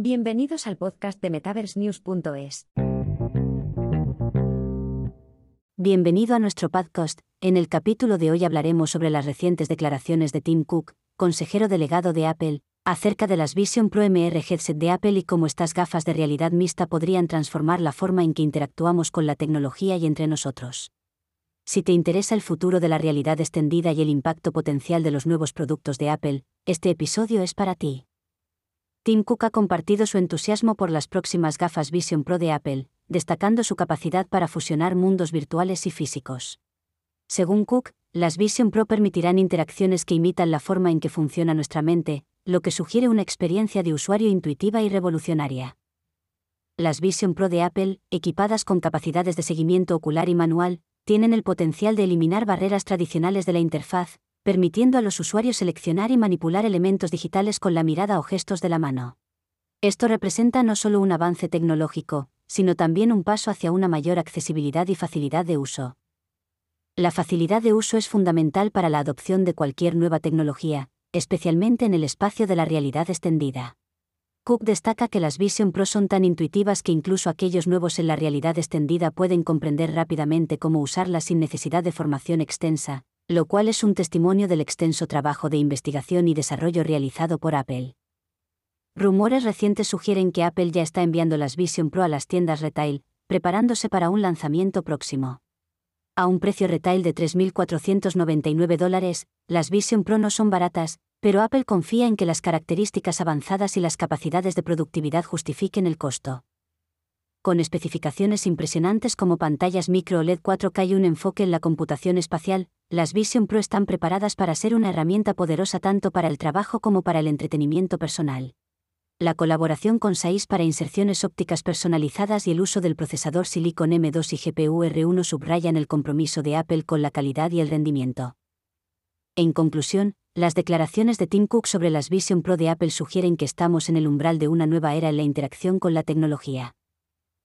Bienvenidos al podcast de MetaverseNews.es. Bienvenido a nuestro podcast. En el capítulo de hoy hablaremos sobre las recientes declaraciones de Tim Cook, consejero delegado de Apple, acerca de las Vision Pro MR headset de Apple y cómo estas gafas de realidad mixta podrían transformar la forma en que interactuamos con la tecnología y entre nosotros. Si te interesa el futuro de la realidad extendida y el impacto potencial de los nuevos productos de Apple, este episodio es para ti. Tim Cook ha compartido su entusiasmo por las próximas gafas Vision Pro de Apple, destacando su capacidad para fusionar mundos virtuales y físicos. Según Cook, las Vision Pro permitirán interacciones que imitan la forma en que funciona nuestra mente, lo que sugiere una experiencia de usuario intuitiva y revolucionaria. Las Vision Pro de Apple, equipadas con capacidades de seguimiento ocular y manual, tienen el potencial de eliminar barreras tradicionales de la interfaz, permitiendo a los usuarios seleccionar y manipular elementos digitales con la mirada o gestos de la mano. Esto representa no solo un avance tecnológico, sino también un paso hacia una mayor accesibilidad y facilidad de uso. La facilidad de uso es fundamental para la adopción de cualquier nueva tecnología, especialmente en el espacio de la realidad extendida. Cook destaca que las Vision Pro son tan intuitivas que incluso aquellos nuevos en la realidad extendida pueden comprender rápidamente cómo usarlas sin necesidad de formación extensa, lo cual es un testimonio del extenso trabajo de investigación y desarrollo realizado por Apple. Rumores recientes sugieren que Apple ya está enviando las Vision Pro a las tiendas retail, preparándose para un lanzamiento próximo. A un precio retail de 3.499 dólares, las Vision Pro no son baratas, pero Apple confía en que las características avanzadas y las capacidades de productividad justifiquen el costo. Con especificaciones impresionantes como pantallas micro OLED 4K y un enfoque en la computación espacial, las Vision Pro están preparadas para ser una herramienta poderosa tanto para el trabajo como para el entretenimiento personal. La colaboración con SAIS para inserciones ópticas personalizadas y el uso del procesador Silicon M2 y GPU R1 subrayan el compromiso de Apple con la calidad y el rendimiento. En conclusión, las declaraciones de Tim Cook sobre las Vision Pro de Apple sugieren que estamos en el umbral de una nueva era en la interacción con la tecnología.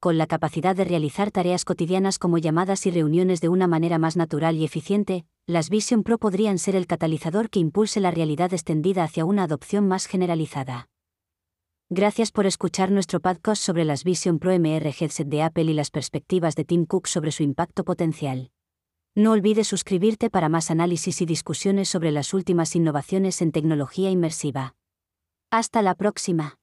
Con la capacidad de realizar tareas cotidianas como llamadas y reuniones de una manera más natural y eficiente, las Vision Pro podrían ser el catalizador que impulse la realidad extendida hacia una adopción más generalizada. Gracias por escuchar nuestro podcast sobre las Vision Pro MR Headset de Apple y las perspectivas de Tim Cook sobre su impacto potencial. No olvides suscribirte para más análisis y discusiones sobre las últimas innovaciones en tecnología inmersiva. Hasta la próxima.